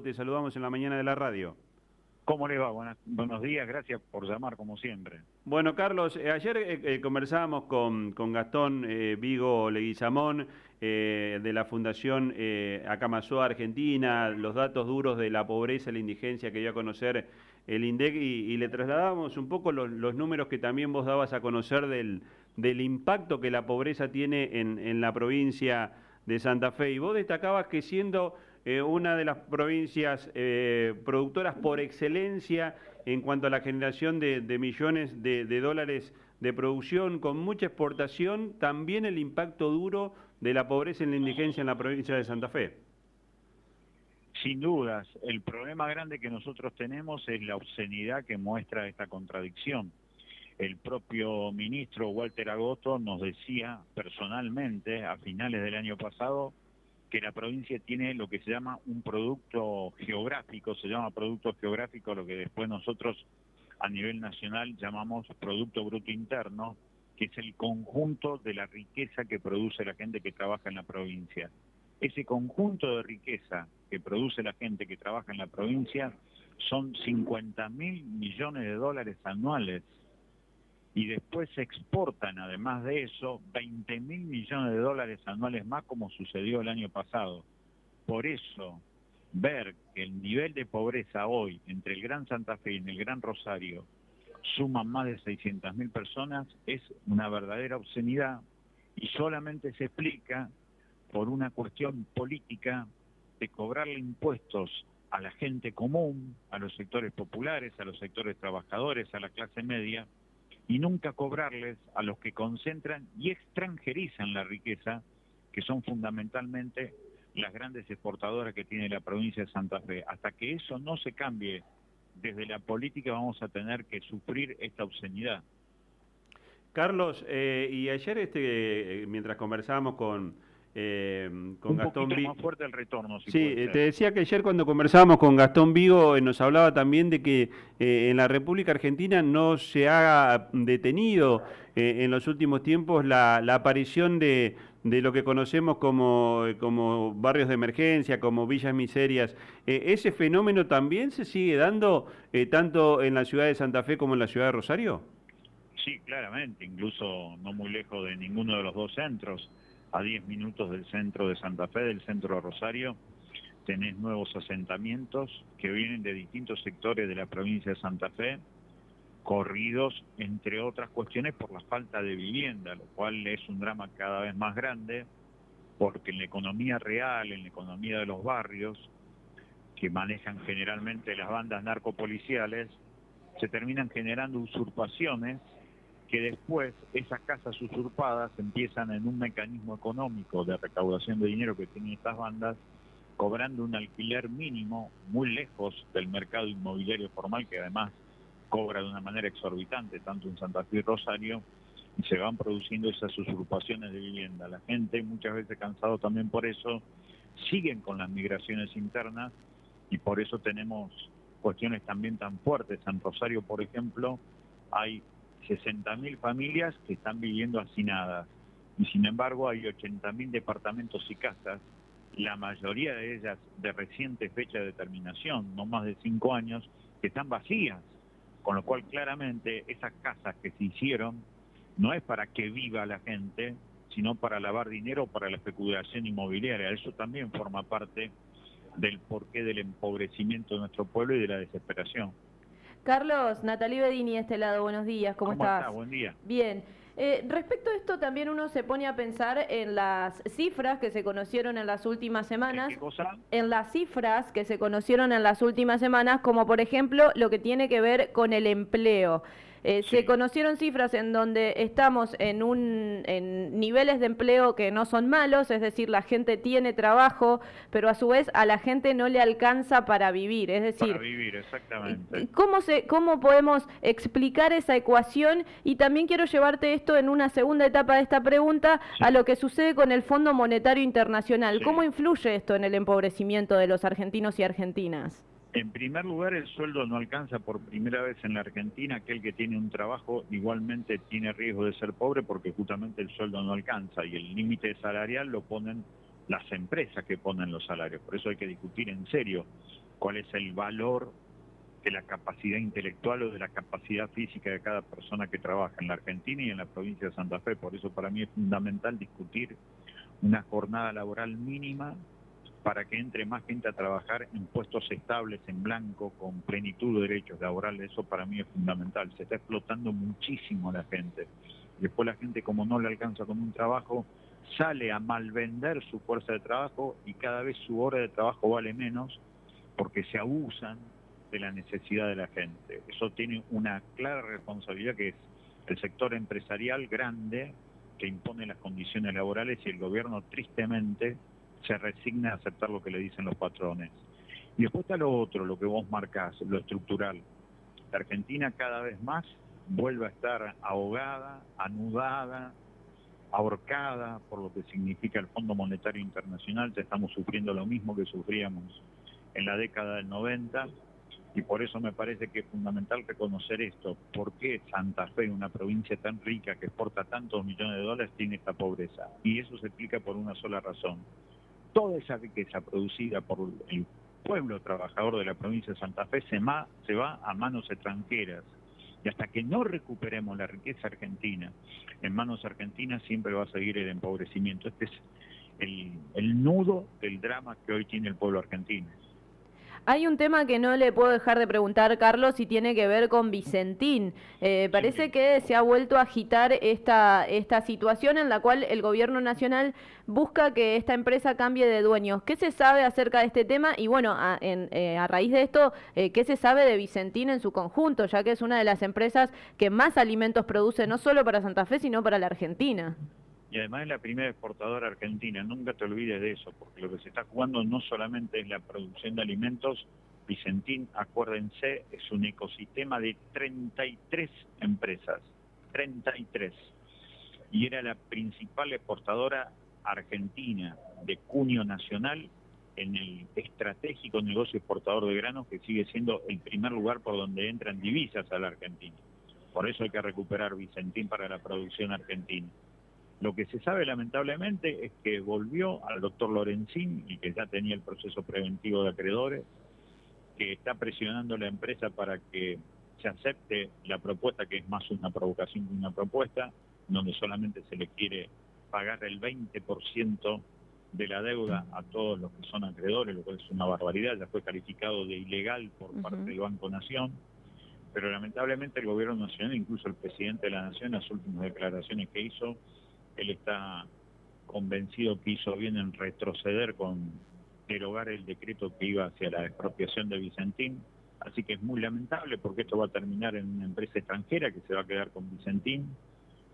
te saludamos en la mañana de la radio. ¿Cómo le va? buenos días, gracias por llamar como siempre. Bueno, Carlos, eh, ayer eh, eh, conversábamos con, Gastón Vigo Leguizamón de la Fundación Acamasó Argentina, los datos duros de la pobreza y la indigencia que dio a conocer el INDEC y, le trasladábamos un poco los, números que también vos dabas a conocer del, del impacto que la pobreza tiene en, en la provincia de Santa Fe. Y vos destacabas que siendo eh, una de las provincias eh, productoras por excelencia en cuanto a la generación de, millones de, dólares de producción, con mucha exportación, también el impacto duro de la pobreza y la indigencia en la provincia de Santa Fe. Sin dudas, el problema grande que nosotros tenemos es la obscenidad que muestra esta contradicción. El propio ministro Walter Agosto nos decía personalmente a finales del año pasado que la provincia tiene lo que se llama un producto geográfico, se llama producto geográfico lo que después nosotros a nivel nacional llamamos Producto Bruto Interno, que es el conjunto de la riqueza que produce la gente que trabaja en la provincia. Ese conjunto de riqueza que produce la gente que trabaja en la provincia son 50 mil millones de dólares anuales y después se exportan, además de eso, 20 mil millones de dólares anuales más como sucedió el año pasado. Por eso, ver que el nivel de pobreza hoy entre el Gran Santa Fe y el Gran Rosario suman más de 600 mil personas es una verdadera obscenidad y solamente se explica por una cuestión política de cobrarle impuestos a la gente común, a los sectores populares, a los sectores trabajadores, a la clase media, y nunca cobrarles a los que concentran y extranjerizan la riqueza, que son fundamentalmente las grandes exportadoras que tiene la provincia de Santa Fe. Hasta que eso no se cambie desde la política vamos a tener que sufrir esta obscenidad. Carlos, eh, y ayer este, mientras conversábamos con, eh, con Gastón Vigo. más fuerte el retorno. sí, eh, te decía que ayer cuando conversábamos con Gastón Vigo eh, nos hablaba también de que en la República Argentina no se ha detenido en los últimos tiempos la, aparición de, lo que conocemos como, como barrios de emergencia, como villas miserias. ¿Ese fenómeno también se sigue dando tanto en la ciudad de Santa Fe como en la ciudad de Rosario? Sí, claramente, incluso no muy lejos de ninguno de los dos centros a 10 minutos del centro de Santa Fe, del centro de Rosario, tenés nuevos asentamientos que vienen de distintos sectores de la provincia de Santa Fe, corridos, entre otras cuestiones, por la falta de vivienda, lo cual es un drama cada vez más grande, porque en la economía real, en la economía de los barrios, que manejan generalmente las bandas narcopoliciales, se terminan generando usurpaciones que después esas casas usurpadas empiezan en un mecanismo económico de recaudación de dinero que tienen estas bandas, cobrando un alquiler mínimo muy lejos del mercado inmobiliario formal, que además cobra de una manera exorbitante, tanto en Santa Fe y Rosario, y se van produciendo esas usurpaciones de vivienda. La gente, muchas veces cansado también por eso, siguen con las migraciones internas y por eso tenemos cuestiones también tan fuertes. En Rosario, por ejemplo, hay 60.000 familias que están viviendo hacinadas y sin embargo hay 80.000 departamentos y casas, la mayoría de ellas de reciente fecha de terminación, no más de cinco años, que están vacías, con lo cual claramente esas casas que se hicieron no es para que viva la gente, sino para lavar dinero para la especulación inmobiliaria. Eso también forma parte del porqué del empobrecimiento de nuestro pueblo y de la desesperación. Carlos, Natalie Bedini, este lado, buenos días, ¿cómo, ¿Cómo estás? Buen día. Bien. Eh, respecto a esto, también uno se pone a pensar en las cifras que se conocieron en las últimas semanas. ¿Qué cosa? En las cifras que se conocieron en las últimas semanas, como por ejemplo lo que tiene que ver con el empleo. Eh, se conocieron cifras en donde estamos en, un, en niveles de empleo que no son malos, es decir, la gente tiene trabajo, pero a su vez a la gente no le alcanza para vivir. Es decir, para vivir, exactamente. ¿cómo, se, ¿Cómo podemos explicar esa ecuación? Y también quiero llevarte esto en una segunda etapa de esta pregunta a lo que sucede con el Fondo Monetario Internacional. ¿Cómo influye esto en el empobrecimiento de los argentinos y argentinas? En primer lugar, el sueldo no alcanza por primera vez en la Argentina. Aquel que tiene un trabajo igualmente tiene riesgo de ser pobre porque justamente el sueldo no alcanza y el límite salarial lo ponen las empresas que ponen los salarios. Por eso hay que discutir en serio cuál es el valor de la capacidad intelectual o de la capacidad física de cada persona que trabaja en la Argentina y en la provincia de Santa Fe. Por eso para mí es fundamental discutir una jornada laboral mínima para que entre más gente a trabajar en puestos estables, en blanco, con plenitud de derechos laborales. Eso para mí es fundamental. Se está explotando muchísimo a la gente. Después la gente, como no le alcanza con un trabajo, sale a malvender su fuerza de trabajo y cada vez su hora de trabajo vale menos porque se abusan de la necesidad de la gente. Eso tiene una clara responsabilidad que es el sector empresarial grande que impone las condiciones laborales y el gobierno tristemente se resigna a aceptar lo que le dicen los patrones. Y después está lo otro, lo que vos marcás, lo estructural. La Argentina cada vez más vuelve a estar ahogada, anudada, ahorcada por lo que significa el Fondo Monetario Internacional. Estamos sufriendo lo mismo que sufríamos en la década del 90 y por eso me parece que es fundamental reconocer esto. ¿Por qué Santa Fe, una provincia tan rica que exporta tantos millones de dólares, tiene esta pobreza? Y eso se explica por una sola razón toda esa riqueza producida por el pueblo trabajador de la provincia de Santa Fe se, va a manos extranjeras. Y hasta que no recuperemos la riqueza argentina en manos argentinas, siempre va a seguir el empobrecimiento. Este es el, el nudo del drama que hoy tiene el pueblo argentino. Hay un tema que no le puedo dejar de preguntar, Carlos, y tiene que ver con Vicentín. Eh, parece que se ha vuelto a agitar esta, esta situación en la cual el gobierno nacional busca que esta empresa cambie de dueños. ¿Qué se sabe acerca de este tema? Y bueno, a, eh, raíz de esto, eh, ¿qué se sabe de Vicentín en su conjunto? Ya que es una de las empresas que más alimentos produce, no solo para Santa Fe, sino para la Argentina y además es la primera exportadora argentina. Nunca te olvides de eso, porque lo que se está jugando no solamente es la producción de alimentos, Vicentín, acuérdense, es un ecosistema de 33 empresas, 33. Y era la principal exportadora argentina de cuño nacional en el estratégico negocio exportador de granos que sigue siendo el primer lugar por donde entran divisas a la Argentina. Por eso hay que recuperar Vicentín para la producción argentina. Lo que se sabe lamentablemente es que volvió al doctor Lorenzín y que ya tenía el proceso preventivo de acreedores, que está presionando a la empresa para que se acepte la propuesta, que es más una provocación que una propuesta, donde solamente se le quiere pagar el 20% de la deuda a todos los que son acreedores, lo cual es una barbaridad, ya fue calificado de ilegal por parte del Banco Nación, pero lamentablemente el gobierno nacional, incluso el presidente de la Nación, en las últimas declaraciones que hizo, él está convencido que hizo bien en retroceder con derogar el decreto que iba hacia la expropiación de Vicentín. Así que es muy lamentable porque esto va a terminar en una empresa extranjera que se va a quedar con Vicentín.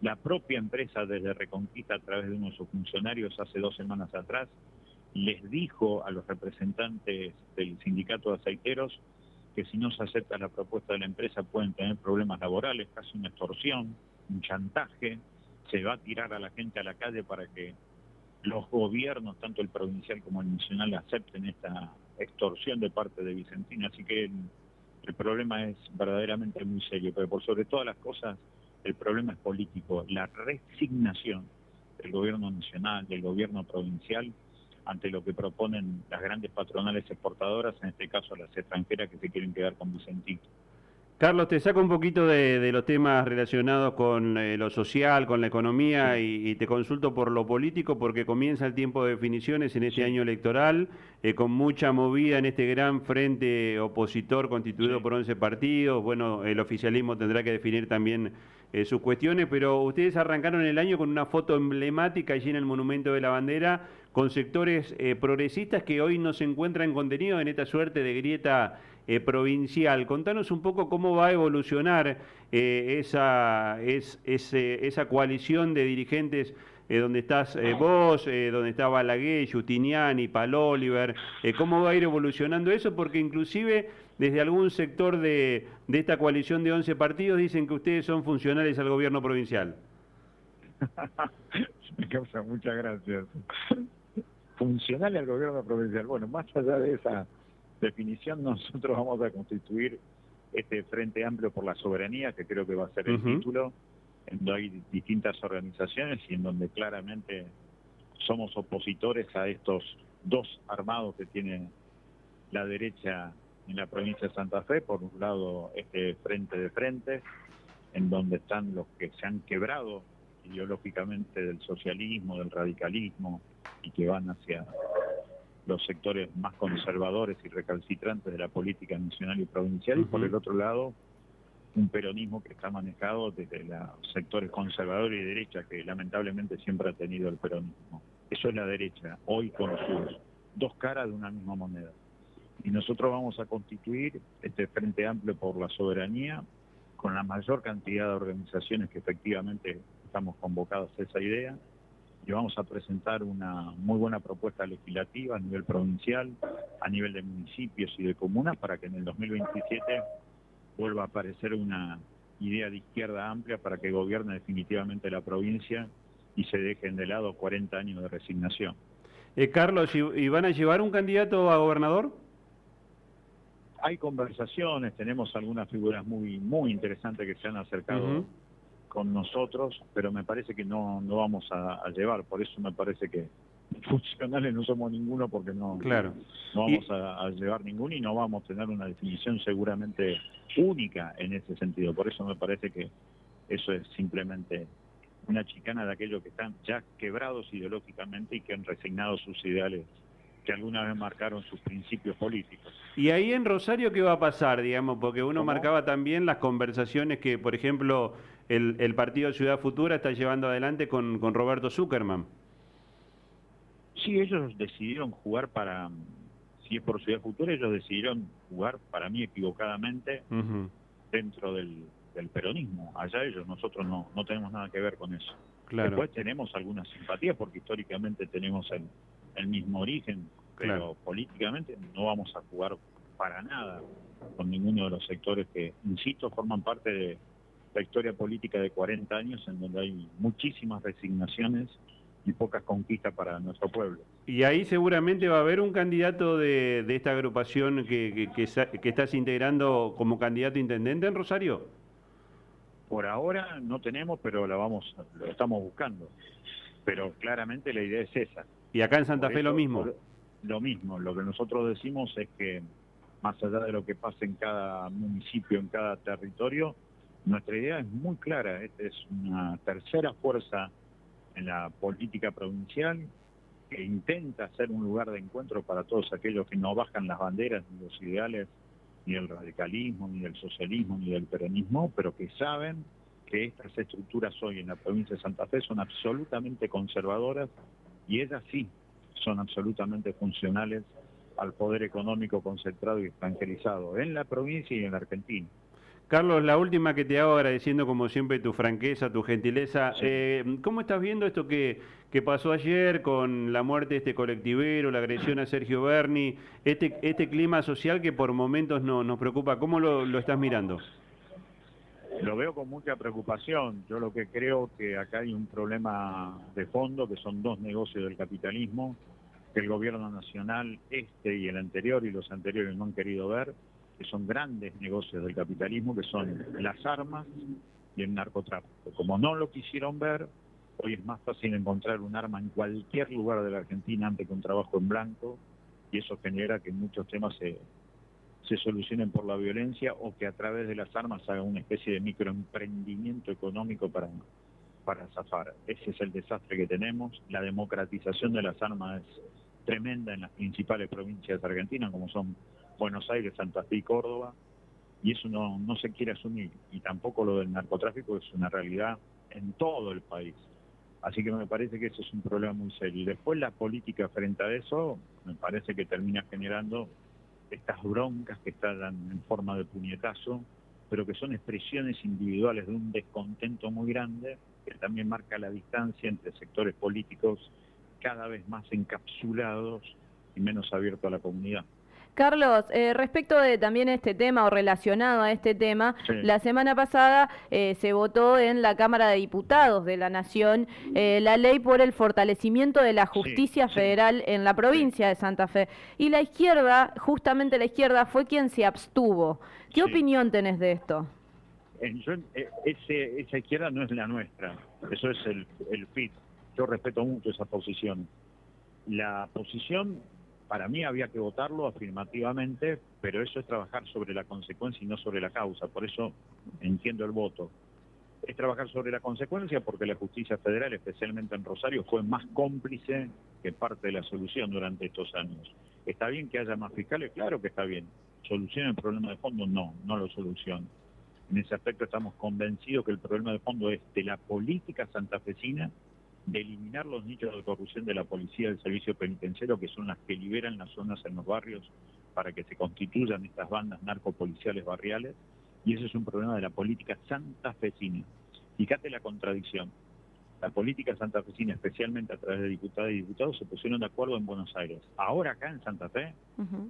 La propia empresa desde Reconquista a través de uno de sus funcionarios hace dos semanas atrás les dijo a los representantes del sindicato de aceiteros que si no se acepta la propuesta de la empresa pueden tener problemas laborales, casi una extorsión, un chantaje, se va a tirar a la gente a la calle para que los gobiernos, tanto el provincial como el nacional, acepten esta extorsión de parte de Vicentina. Así que el, problema es verdaderamente muy serio, pero por sobre todas las cosas, el problema es político, la resignación del gobierno nacional, del gobierno provincial, ante lo que proponen las grandes patronales exportadoras, en este caso las extranjeras que se quieren quedar con Vicentín. Carlos, te saco un poquito de, los temas relacionados con eh, lo social, con la economía y, te consulto por lo político porque comienza el tiempo de definiciones en este año electoral eh, con mucha movida en este gran frente opositor constituido por 11 partidos. Bueno, el oficialismo tendrá que definir también eh, sus cuestiones, pero ustedes arrancaron el año con una foto emblemática allí en el Monumento de la Bandera con sectores progresistas que hoy no se encuentran contenidos en esta suerte de grieta eh, provincial. Contanos un poco cómo va a evolucionar eh, esa, es, esa coalición de dirigentes eh, donde estás vos, donde está Balaguer, Justiniani, Paloliver, cómo va a ir evolucionando eso, porque inclusive desde algún sector de, esta coalición de 11 partidos dicen que ustedes son funcionales al gobierno provincial. Muchas gracias. Funcional al gobierno provincial. Bueno, más allá de esa definición nosotros vamos a constituir este Frente Amplio por la Soberanía, que creo que va a ser el título, en donde hay distintas organizaciones y en donde claramente somos opositores a estos dos armados que tiene la derecha en la provincia de Santa Fe, por un lado este frente de frente, en donde están los que se han quebrado ideológicamente del socialismo, del radicalismo, y que van hacia los sectores más conservadores y recalcitrantes de la política nacional y provincial, y por el otro lado, un peronismo que está manejado desde los sectores conservadores y derecha, que lamentablemente siempre ha tenido el peronismo. Eso es la derecha, hoy con sus dos caras de una misma moneda. Y nosotros vamos a constituir este Frente Amplio por la Soberanía con la mayor cantidad de organizaciones que efectivamente estamos convocados a esa idea y vamos a presentar una muy buena propuesta legislativa a nivel provincial, a nivel de municipios y de comunas para que en el 2027 vuelva a aparecer una idea de izquierda amplia para que gobierne definitivamente la provincia y se dejen de lado 40 años de resignación. Eh, Carlos, ¿y van a llevar un candidato a gobernador? Hay conversaciones, tenemos algunas figuras muy muy interesantes que se han acercado con nosotros, pero me parece que no, no vamos a, llevar, por eso me parece que funcionales no somos ninguno porque no, claro. no vamos a, llevar ninguno y no vamos a tener una definición seguramente única en ese sentido. Por eso me parece que eso es simplemente una chicana de aquellos que están ya quebrados ideológicamente y que han resignado sus ideales que alguna vez marcaron sus principios políticos. Y ahí en Rosario, ¿qué va a pasar, digamos? Porque uno marcaba también las conversaciones que, por ejemplo, el, el Partido Ciudad Futura está llevando adelante con, con Roberto Zuckerman. Sí, ellos decidieron jugar para, si es por Ciudad Futura, ellos decidieron jugar, para mí equivocadamente, dentro del, del, peronismo. Allá ellos, nosotros no, no tenemos nada que ver con eso. Claro. Después tenemos algunas simpatías porque históricamente tenemos el, el mismo origen, pero políticamente no vamos a jugar para nada con ninguno de los sectores que, insisto, forman parte de historia política de 40 años en donde hay muchísimas resignaciones y pocas conquistas para nuestro pueblo. Y ahí seguramente va a haber un candidato de, esta agrupación que, que, que, estás integrando como candidato intendente en Rosario. Por ahora no tenemos, pero la vamos, lo estamos buscando. Pero claramente la idea es esa. ¿Y acá en Santa Fe lo mismo? Lo mismo, lo que nosotros decimos es que más allá de lo que pase en cada municipio, en cada territorio, nuestra idea es muy clara, esta es una tercera fuerza en la política provincial que intenta ser un lugar de encuentro para todos aquellos que no bajan las banderas ni los ideales ni del radicalismo, ni del socialismo, ni del peronismo, pero que saben que estas estructuras hoy en la provincia de Santa Fe son absolutamente conservadoras y ellas sí son absolutamente funcionales al poder económico concentrado y extranjerizado en la provincia y en Argentina. Carlos, la última que te hago agradeciendo como siempre tu franqueza, tu gentileza. Eh, ¿Cómo estás viendo esto que, que, pasó ayer con la muerte de este colectivero, la agresión a Sergio Berni, este, este clima social que por momentos no, nos preocupa? ¿Cómo lo, lo estás mirando? Lo veo con mucha preocupación. Yo lo que creo que acá hay un problema de fondo, que son dos negocios del capitalismo, que el gobierno nacional, este y el anterior y los anteriores no han querido ver, que son grandes negocios del capitalismo, que son las armas y el narcotráfico. Como no lo quisieron ver, hoy es más fácil encontrar un arma en cualquier lugar de la Argentina antes que un trabajo en blanco, y eso genera que muchos temas se, se solucionen por la violencia o que a través de las armas haga una especie de microemprendimiento económico para, para zafar. Ese es el desastre que tenemos. La democratización de las armas es tremenda en las principales provincias de Argentina, como son Buenos Aires, Santa Fe y Córdoba, y eso no, no se quiere asumir. Y tampoco lo del narcotráfico es una realidad en todo el país. Así que me parece que eso es un problema muy serio. Y después la política frente a eso me parece que termina generando estas broncas que están en forma de puñetazo, pero que son expresiones individuales de un descontento muy grande, que también marca la distancia entre sectores políticos cada vez más encapsulados y menos abiertos a la comunidad. Carlos, eh, respecto de también este tema o relacionado a este tema, la semana pasada eh, se votó en la Cámara de Diputados de la Nación eh, la ley por el fortalecimiento de la justicia federal en la provincia de Santa Fe. Y la izquierda, justamente la izquierda, fue quien se abstuvo. ¿Qué opinión tenés de esto? ese, esa izquierda no es la nuestra, eso es el, el FIT. Yo respeto mucho esa posición. La posición Para mí había que votarlo afirmativamente, pero eso es trabajar sobre la consecuencia y no sobre la causa. Por eso entiendo el voto. Es trabajar sobre la consecuencia porque la justicia federal, especialmente en Rosario, fue más cómplice que parte de la solución durante estos años. ¿Está bien que haya más fiscales? Claro que está bien. ¿Soluciona el problema de fondo? No, no lo soluciona. En ese aspecto estamos convencidos que el problema de fondo es de la política santafesina de eliminar los nichos de corrupción de la policía del servicio penitenciario, que son las que liberan las zonas en los barrios para que se constituyan estas bandas narcopoliciales barriales, y ese es un problema de la política santafesina. Fíjate la contradicción. La política santafesina, especialmente a través de diputados y diputados, se pusieron de acuerdo en Buenos Aires. Ahora acá en Santa Fe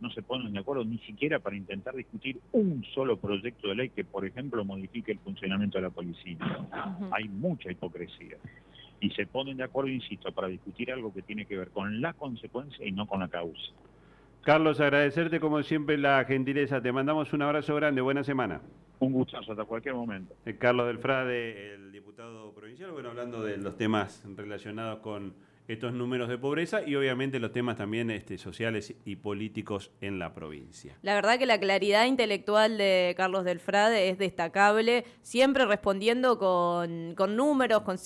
no se ponen de acuerdo ni siquiera para intentar discutir un solo proyecto de ley que, por ejemplo, modifique el funcionamiento de la policía. Hay mucha hipocresía y se ponen de acuerdo, insisto, para discutir algo que tiene que ver con la consecuencia y no con la causa. Carlos, agradecerte como siempre la gentileza. Te mandamos un abrazo grande. Buena semana. Un gustazo, hasta cualquier momento. Eh, Carlos Delfrade, el diputado provincial, bueno, hablando de los temas relacionados con estos números de pobreza y obviamente los temas también este, sociales y políticos en la provincia. La verdad que la claridad intelectual de Carlos Delfrade es destacable, siempre respondiendo con, con números, con